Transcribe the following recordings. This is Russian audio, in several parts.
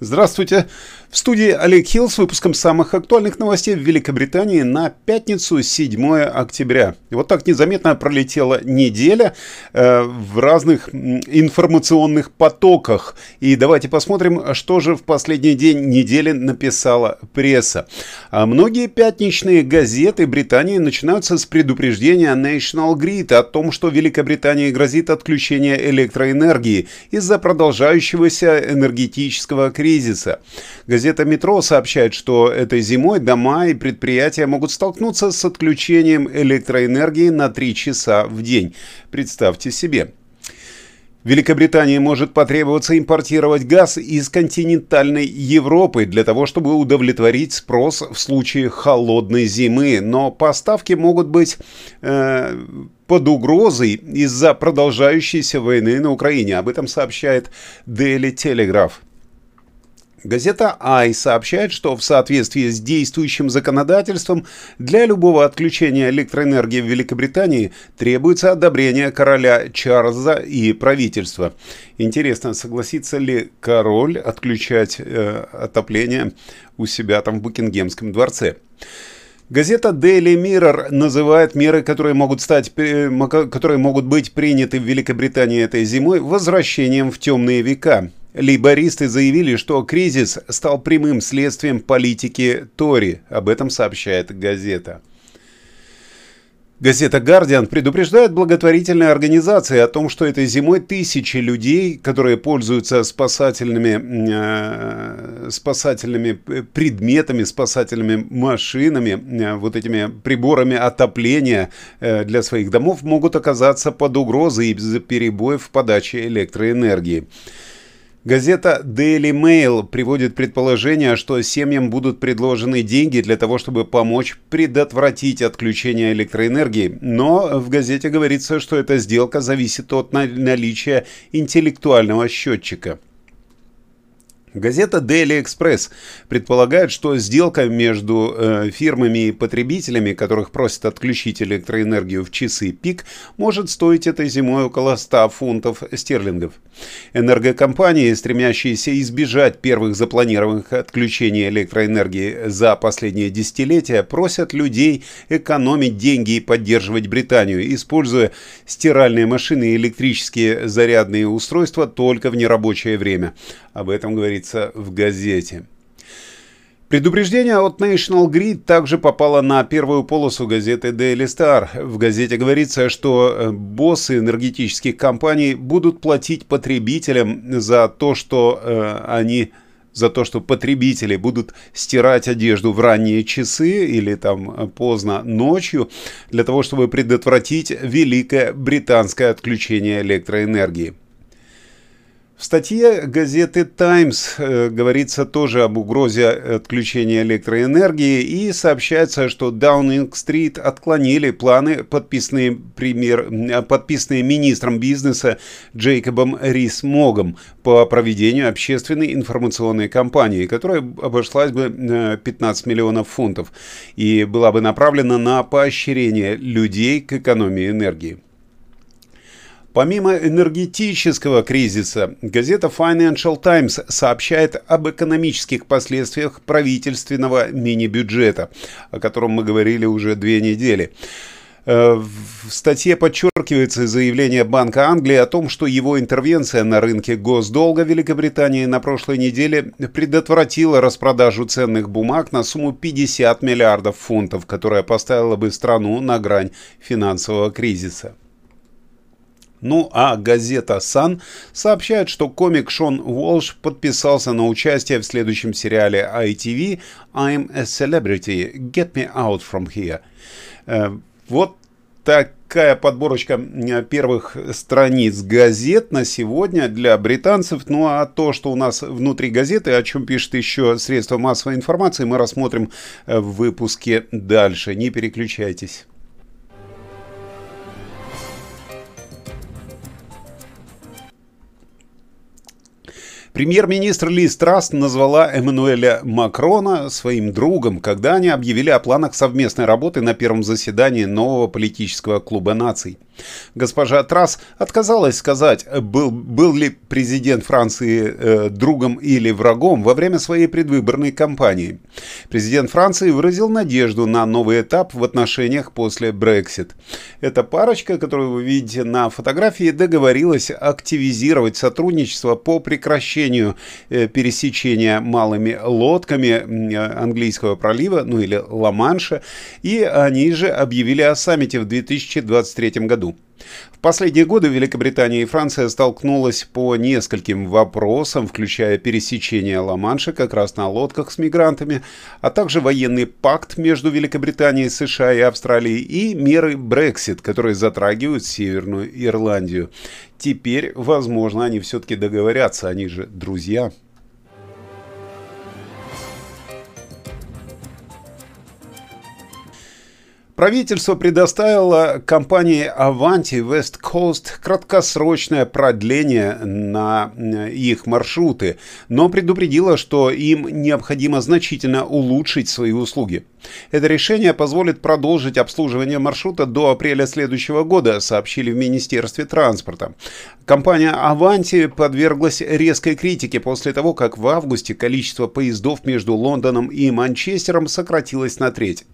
Здравствуйте! В студии Олег Хилл с выпуском самых актуальных новостей в Великобритании на пятницу 7 октября. Вот так незаметно пролетела неделя э, в разных информационных потоках. И давайте посмотрим, что же в последний день недели написала пресса. А многие пятничные газеты Британии начинаются с предупреждения National Grid о том, что Великобритании грозит отключение электроэнергии из-за продолжающегося энергетического кризиса. Газета «Метро» сообщает, что этой зимой дома и предприятия могут столкнуться с отключением электроэнергии на 3 часа в день. Представьте себе. Великобритании может потребоваться импортировать газ из континентальной Европы для того, чтобы удовлетворить спрос в случае холодной зимы, но поставки могут быть э, под угрозой из-за продолжающейся войны на Украине. Об этом сообщает Daily Telegraph. Газета «Ай» сообщает, что в соответствии с действующим законодательством для любого отключения электроэнергии в Великобритании требуется одобрение короля Чарльза и правительства. Интересно, согласится ли король отключать э, отопление у себя там в Букингемском дворце? Газета Daily Mirror называет меры, которые могут, стать, которые могут быть приняты в Великобритании этой зимой, возвращением в темные века. Лейбористы заявили, что кризис стал прямым следствием политики Тори. Об этом сообщает газета. Газета «Гардиан» предупреждает благотворительные организации о том, что этой зимой тысячи людей, которые пользуются спасательными, э, спасательными предметами, спасательными машинами, э, вот этими приборами отопления э, для своих домов, могут оказаться под угрозой из-за перебоев в подаче электроэнергии. Газета Daily Mail приводит предположение, что семьям будут предложены деньги для того, чтобы помочь предотвратить отключение электроэнергии, но в газете говорится, что эта сделка зависит от наличия интеллектуального счетчика. Газета Daily Express предполагает, что сделка между э, фирмами и потребителями, которых просят отключить электроэнергию в часы пик, может стоить этой зимой около 100 фунтов стерлингов. Энергокомпании, стремящиеся избежать первых запланированных отключений электроэнергии за последние десятилетия, просят людей экономить деньги и поддерживать Британию, используя стиральные машины и электрические зарядные устройства только в нерабочее время. Об этом говорится в газете. Предупреждение от National Grid также попало на первую полосу газеты Daily Star. В газете говорится, что э, боссы энергетических компаний будут платить потребителям за то, что э, они за то, что потребители будут стирать одежду в ранние часы или там э, поздно ночью, для того, чтобы предотвратить великое британское отключение электроэнергии. В статье газеты «Таймс» э, говорится тоже об угрозе отключения электроэнергии и сообщается, что Даунинг-стрит отклонили планы, подписанные, премьер, э, подписанные министром бизнеса Джейкобом Рис-Могом по проведению общественной информационной кампании, которая обошлась бы 15 э, миллионов фунтов и была бы направлена на поощрение людей к экономии энергии. Помимо энергетического кризиса, газета Financial Times сообщает об экономических последствиях правительственного мини-бюджета, о котором мы говорили уже две недели. Э, в статье подчеркивается заявление Банка Англии о том, что его интервенция на рынке госдолга Великобритании на прошлой неделе предотвратила распродажу ценных бумаг на сумму 50 миллиардов фунтов, которая поставила бы страну на грань финансового кризиса. Ну а газета Sun сообщает, что комик Шон Уолш подписался на участие в следующем сериале ITV I'm a Celebrity, Get Me Out From Here. Э, вот такая подборочка э, первых страниц газет на сегодня для британцев. Ну а то, что у нас внутри газеты, о чем пишет еще средства массовой информации, мы рассмотрим э, в выпуске дальше. Не переключайтесь. Премьер-министр Ли Страст назвала Эммануэля Макрона своим другом, когда они объявили о планах совместной работы на первом заседании нового политического клуба наций. Госпожа Трасс отказалась сказать, был, был ли президент Франции э, другом или врагом во время своей предвыборной кампании. Президент Франции выразил надежду на новый этап в отношениях после Brexit. Эта парочка, которую вы видите на фотографии, договорилась активизировать сотрудничество по прекращению э, пересечения малыми лодками английского пролива, ну или Ла-Манша, и они же объявили о саммите в 2023 году. В последние годы Великобритания и Франция столкнулась по нескольким вопросам, включая пересечение Ла-Манша как раз на лодках с мигрантами, а также военный пакт между Великобританией, США и Австралией и меры Brexit, которые затрагивают Северную Ирландию. Теперь, возможно, они все-таки договорятся, они же друзья. Правительство предоставило компании Avanti West Coast краткосрочное продление на э, их маршруты, но предупредило, что им необходимо значительно улучшить свои услуги. Это решение позволит продолжить обслуживание маршрута до апреля следующего года, сообщили в Министерстве транспорта. Компания Avanti подверглась резкой критике после того, как в августе количество поездов между Лондоном и Манчестером сократилось на треть.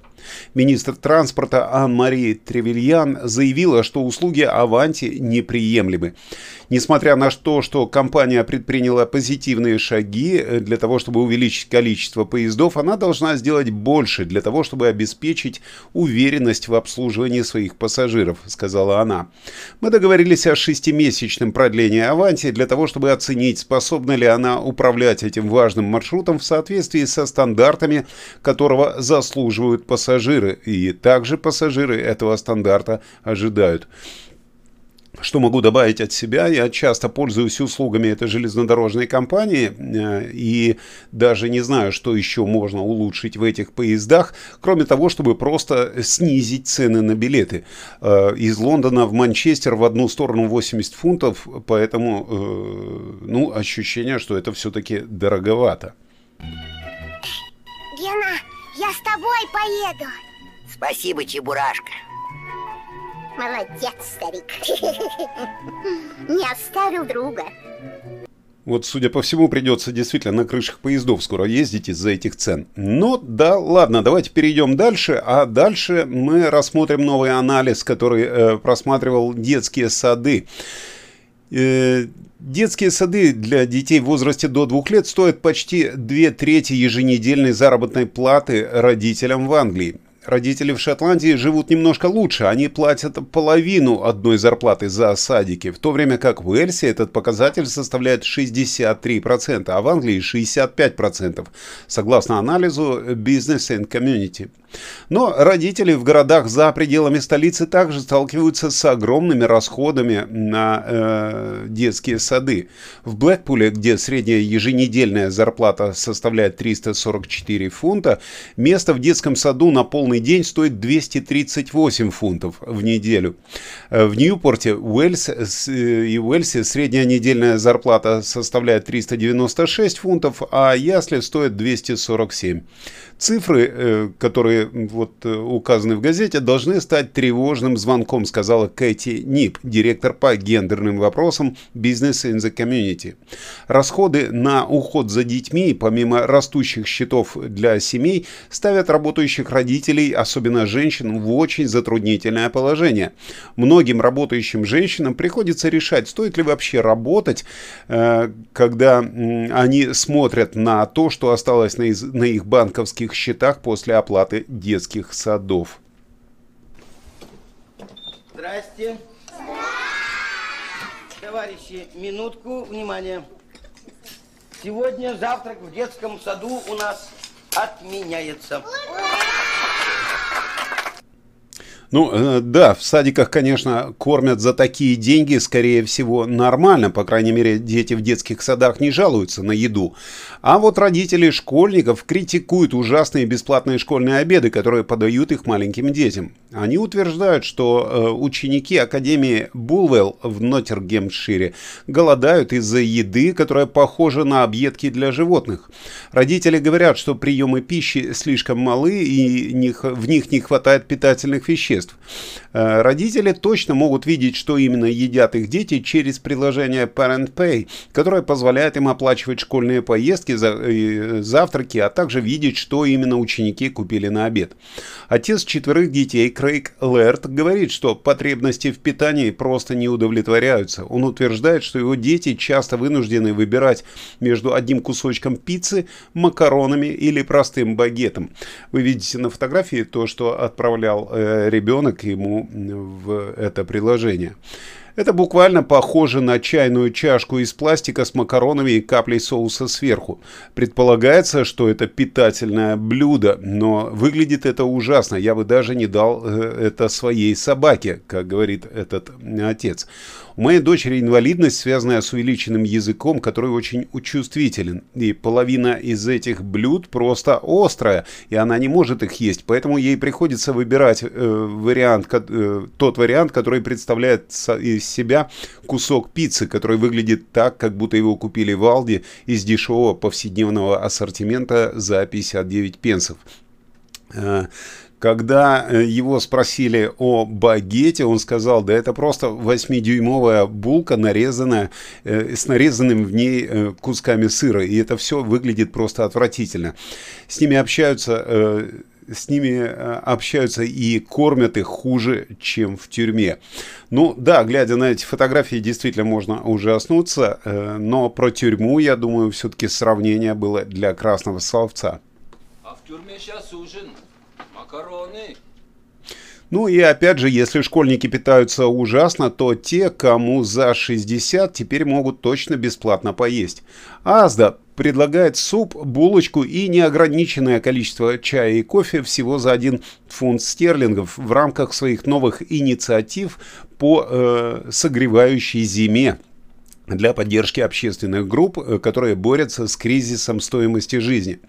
Министр транспорта Ан-Мари Тревельян заявила, что услуги Аванти неприемлемы. Несмотря на то, что компания предприняла позитивные шаги э, для того, чтобы увеличить количество поездов, она должна сделать больше для того, чтобы обеспечить уверенность в обслуживании своих пассажиров, сказала она. Мы договорились о шестимесячном продлении Аванти для того, чтобы оценить, способна ли она управлять этим важным маршрутом в соответствии со стандартами, которого заслуживают пассажиры, и также пассажиры этого стандарта ожидают. Что могу добавить от себя? Я часто пользуюсь услугами этой железнодорожной компании э, и даже не знаю, что еще можно улучшить в этих поездах, кроме того, чтобы просто снизить цены на билеты. Э, из Лондона в Манчестер в одну сторону 80 фунтов, поэтому э, ну, ощущение, что это все-таки дороговато. Гена, с тобой поеду. Спасибо, Чебурашка. Молодец, старик. Не оставил друга. Вот, судя по всему, придется действительно на крышах поездов скоро ездить из-за этих цен. Но да, ладно, давайте перейдем дальше. А дальше мы рассмотрим новый анализ, который э, просматривал детские сады. Э, детские сады для детей в возрасте до двух лет стоят почти две трети еженедельной заработной платы родителям в Англии. Родители в Шотландии живут немножко лучше, они платят половину одной зарплаты за садики, в то время как в Уэльсе этот показатель составляет 63%, а в Англии 65%, согласно анализу Business and Community. Но родители в городах за пределами столицы также сталкиваются с огромными расходами на э, детские сады. В Блэкпуле, где средняя еженедельная зарплата составляет 344 фунта, место в детском саду на полный день стоит 238 фунтов в неделю. Э, в Ньюпорте Уэльс, э, и Уэльсе средняя недельная зарплата составляет 396 фунтов, а ясли стоят 247. Цифры, э, которые вот э, указаны в газете, должны стать тревожным звонком, сказала Кэти Нип, директор по гендерным вопросам Business in the Community. Расходы на уход за детьми, помимо растущих счетов для семей, ставят работающих родителей, особенно женщин, в очень затруднительное положение. Многим работающим женщинам приходится решать, стоит ли вообще работать, э, когда они смотрят на то, что осталось на их банковских счетах после оплаты детских садов. Здрасте. Товарищи, минутку, внимание. Сегодня завтрак в детском саду у нас отменяется. Ну, э, да, в садиках, конечно, кормят за такие деньги, скорее всего, нормально. По крайней мере, дети в детских садах не жалуются на еду. А вот родители школьников критикуют ужасные бесплатные школьные обеды, которые подают их маленьким детям. Они утверждают, что э, ученики Академии Булвелл в Ноттергемшире голодают из-за еды, которая похожа на объедки для животных. Родители говорят, что приемы пищи слишком малы и в них не хватает питательных веществ устройств. Э, родители точно могут видеть, что именно едят их дети через приложение Parent Pay, которое позволяет им оплачивать школьные поездки, завтраки, а также видеть, что именно ученики купили на обед. Отец четверых детей Крейг Лерт говорит, что потребности в питании просто не удовлетворяются. Он утверждает, что его дети часто вынуждены выбирать между одним кусочком пиццы, макаронами или простым багетом. Вы видите на фотографии то, что отправлял э, ребенок ему в это приложение. Это буквально похоже на чайную чашку из пластика с макаронами и каплей соуса сверху. Предполагается, что это питательное блюдо, но выглядит это ужасно. Я бы даже не дал э, это своей собаке, как говорит этот отец. У моей дочери инвалидность, связанная с увеличенным языком, который очень чувствителен. И половина из этих блюд просто острая, и она не может их есть. Поэтому ей приходится выбирать э, вариант, э, тот вариант, который представляет из себя кусок пиццы, который выглядит так, как будто его купили в Алди из дешевого повседневного ассортимента за 59 пенсов. Э, когда э, его спросили о багете, он сказал, да это просто 8-дюймовая булка, нарезанная, э, с нарезанным в ней э, кусками сыра. И это все выглядит просто отвратительно. С ними общаются с ними общаются и кормят их хуже, чем в тюрьме. Ну да, глядя на эти фотографии, действительно можно ужаснуться, но про тюрьму, я думаю, все-таки сравнение было для красного словца. А в тюрьме сейчас ужин макароны. Ну и опять же, если школьники питаются ужасно, то те, кому за 60, теперь могут точно бесплатно поесть. Азда предлагает суп, булочку и неограниченное количество чая и кофе всего за 1 фунт стерлингов в рамках своих новых инициатив по э, согревающей зиме для поддержки общественных групп, э, которые борются с кризисом стоимости жизни.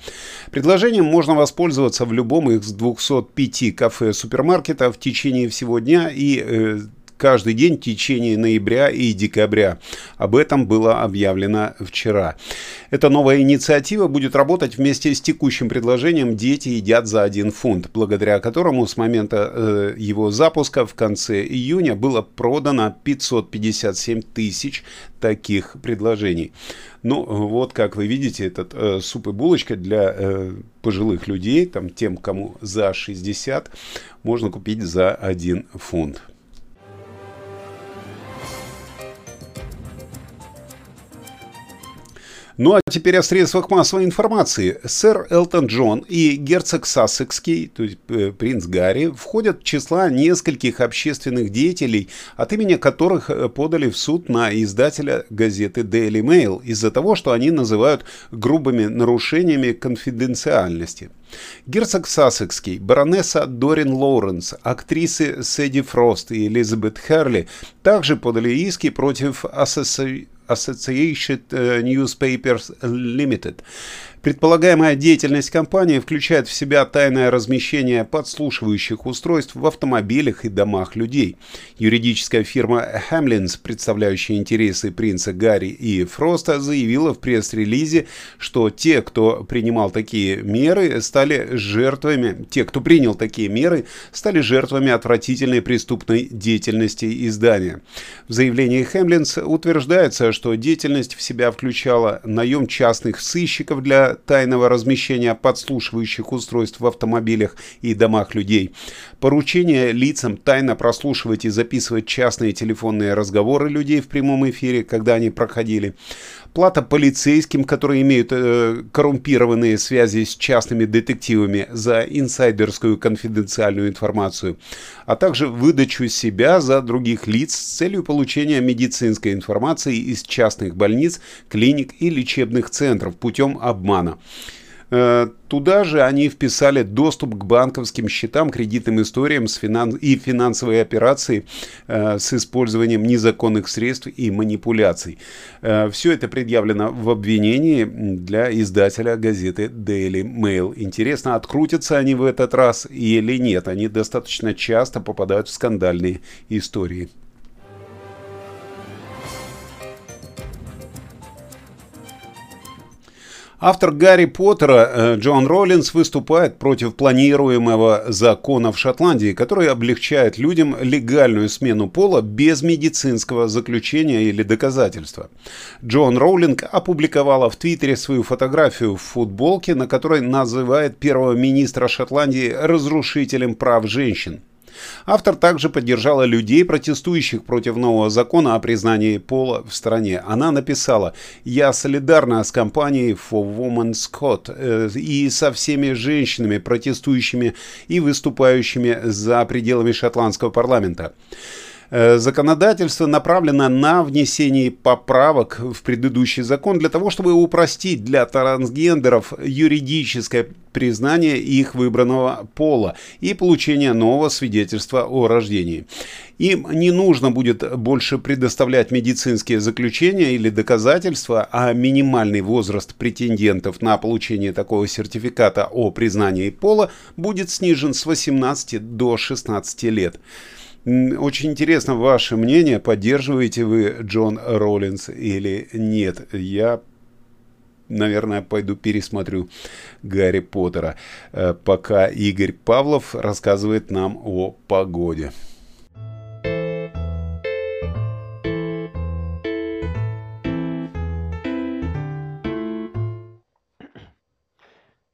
Предложением можно воспользоваться в любом из 205 кафе-супермаркета в течение всего дня и э, каждый день в течение ноября и декабря. Об этом было объявлено вчера. Эта новая инициатива будет работать вместе с текущим предложением «Дети едят за один фунт», благодаря которому с момента э, его запуска в конце июня было продано 557 тысяч таких предложений. Ну, вот как вы видите, этот э, суп и булочка для э, пожилых людей, там, тем, кому за 60, можно купить за 1 фунт. Ну а теперь о средствах массовой информации. Сэр Элтон Джон и герцог Сассекский, то есть э, принц Гарри, входят в числа нескольких общественных деятелей, от имени которых э, подали в суд на издателя газеты Daily Mail из-за того, что они называют грубыми нарушениями конфиденциальности. Герцог Сассекский, баронесса Дорин Лоуренс, актрисы Сэдди Фрост и Элизабет Херли также подали иски против Association Newspapers Limited, Предполагаемая деятельность компании включает в себя тайное размещение подслушивающих устройств в автомобилях и домах людей. Юридическая фирма Hamlins, представляющая интересы принца Гарри и Фроста, заявила в пресс-релизе, что те, кто принимал такие меры, стали жертвами, те, кто принял такие меры, стали жертвами отвратительной преступной деятельности издания. В заявлении Hamlins утверждается, что деятельность в себя включала наем частных сыщиков для тайного размещения подслушивающих устройств в автомобилях и домах людей, поручение лицам тайно прослушивать и записывать частные телефонные разговоры людей в прямом эфире, когда они проходили, плата полицейским, которые имеют э, коррумпированные связи с частными детективами за инсайдерскую конфиденциальную информацию, а также выдачу себя за других лиц с целью получения медицинской информации из частных больниц, клиник и лечебных центров путем обмана. Э, туда же они вписали доступ к банковским счетам, кредитным историям с финанс и финансовые операции э, с использованием незаконных средств и манипуляций. Э, все это предъявлено в обвинении для издателя газеты Daily Mail. Интересно, открутятся они в этот раз или нет? Они достаточно часто попадают в скандальные истории. Автор Гарри Поттера э, Джон Роллинс выступает против планируемого закона в Шотландии, который облегчает людям легальную смену пола без медицинского заключения или доказательства. Джон Роулинг опубликовала в Твиттере свою фотографию в футболке, на которой называет первого министра Шотландии разрушителем прав женщин. Автор также поддержала людей, протестующих против нового закона о признании пола в стране. Она написала «Я солидарна с компанией For Women's Code э, и со всеми женщинами, протестующими и выступающими за пределами шотландского парламента». Э, законодательство направлено на внесение поправок в предыдущий закон для того, чтобы упростить для трансгендеров юридическое признание их выбранного пола и получение нового свидетельства о рождении. Им не нужно будет больше предоставлять медицинские заключения или доказательства, а минимальный возраст претендентов на получение такого сертификата о признании пола будет снижен с 18 до 16 лет. Очень интересно ваше мнение, поддерживаете вы Джон Роллинс или нет. Я, наверное, пойду пересмотрю Гарри Поттера, э, пока Игорь Павлов рассказывает нам о погоде.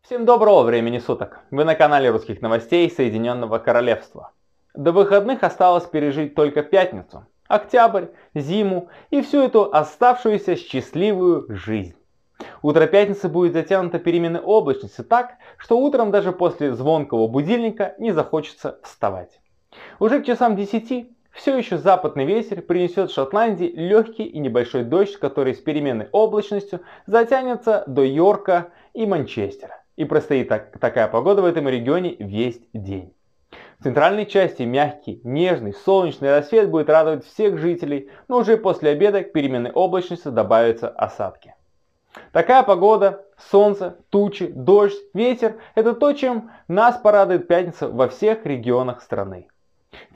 Всем доброго времени суток! Вы на канале русских новостей Соединенного Королевства. До выходных осталось пережить только пятницу, октябрь, зиму и всю эту оставшуюся счастливую жизнь. Утро пятницы будет затянуто переменной облачности так, что утром даже после звонкого будильника не захочется вставать. Уже к часам 10 все еще западный ветер принесет Шотландии легкий и небольшой дождь, который с переменной облачностью затянется до Йорка и Манчестера. И простоит так, такая погода в этом регионе весь день. Центральной части мягкий, нежный, солнечный рассвет будет радовать всех жителей, но уже после обеда к переменной облачности добавятся осадки. Такая погода, солнце, тучи, дождь, ветер – это то, чем нас порадует пятница во всех регионах страны.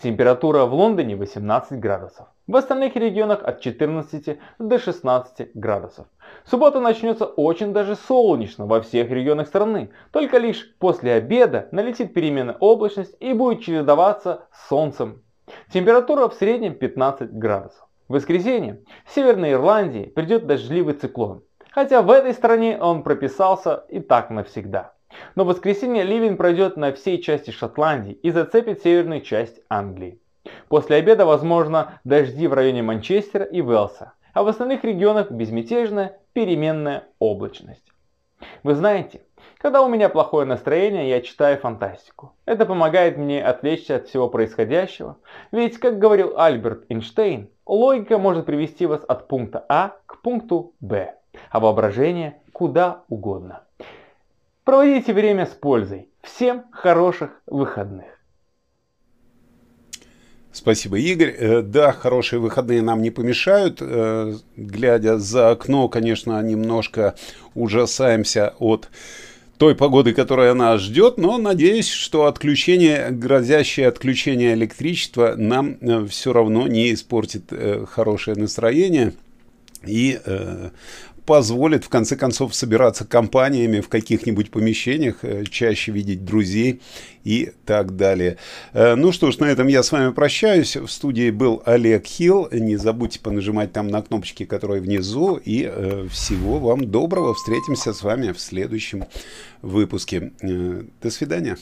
Температура в Лондоне 18 градусов. В остальных регионах от 14 до 16 градусов. Суббота начнется очень даже солнечно во всех регионах страны. Только лишь после обеда налетит переменная облачность и будет чередоваться с солнцем. Температура в среднем 15 градусов. В воскресенье в Северной Ирландии придет дождливый циклон. Хотя в этой стране он прописался и так навсегда. Но в воскресенье ливень пройдет на всей части Шотландии и зацепит северную часть Англии. После обеда возможно дожди в районе Манчестера и Велса, а в остальных регионах безмятежная переменная облачность. Вы знаете, когда у меня плохое настроение, я читаю фантастику. Это помогает мне отвлечься от всего происходящего. Ведь, как говорил Альберт Эйнштейн, логика может привести вас от пункта А к пункту Б, а воображение куда угодно. Проводите время с пользой. Всем хороших выходных. Спасибо, Игорь. Э, да, хорошие выходные нам не помешают. Э, глядя за окно, конечно, немножко ужасаемся от той погоды, которая нас ждет, но надеюсь, что отключение, грозящее отключение электричества нам э, все равно не испортит хорошее настроение и позволит в конце концов собираться компаниями в каких-нибудь помещениях, э, чаще видеть друзей и так далее. Э, ну что ж, на этом я с вами прощаюсь. В студии был Олег Хилл. Не забудьте понажимать там на кнопочки, которые внизу. И э, всего вам доброго. Встретимся с вами в следующем выпуске. До свидания.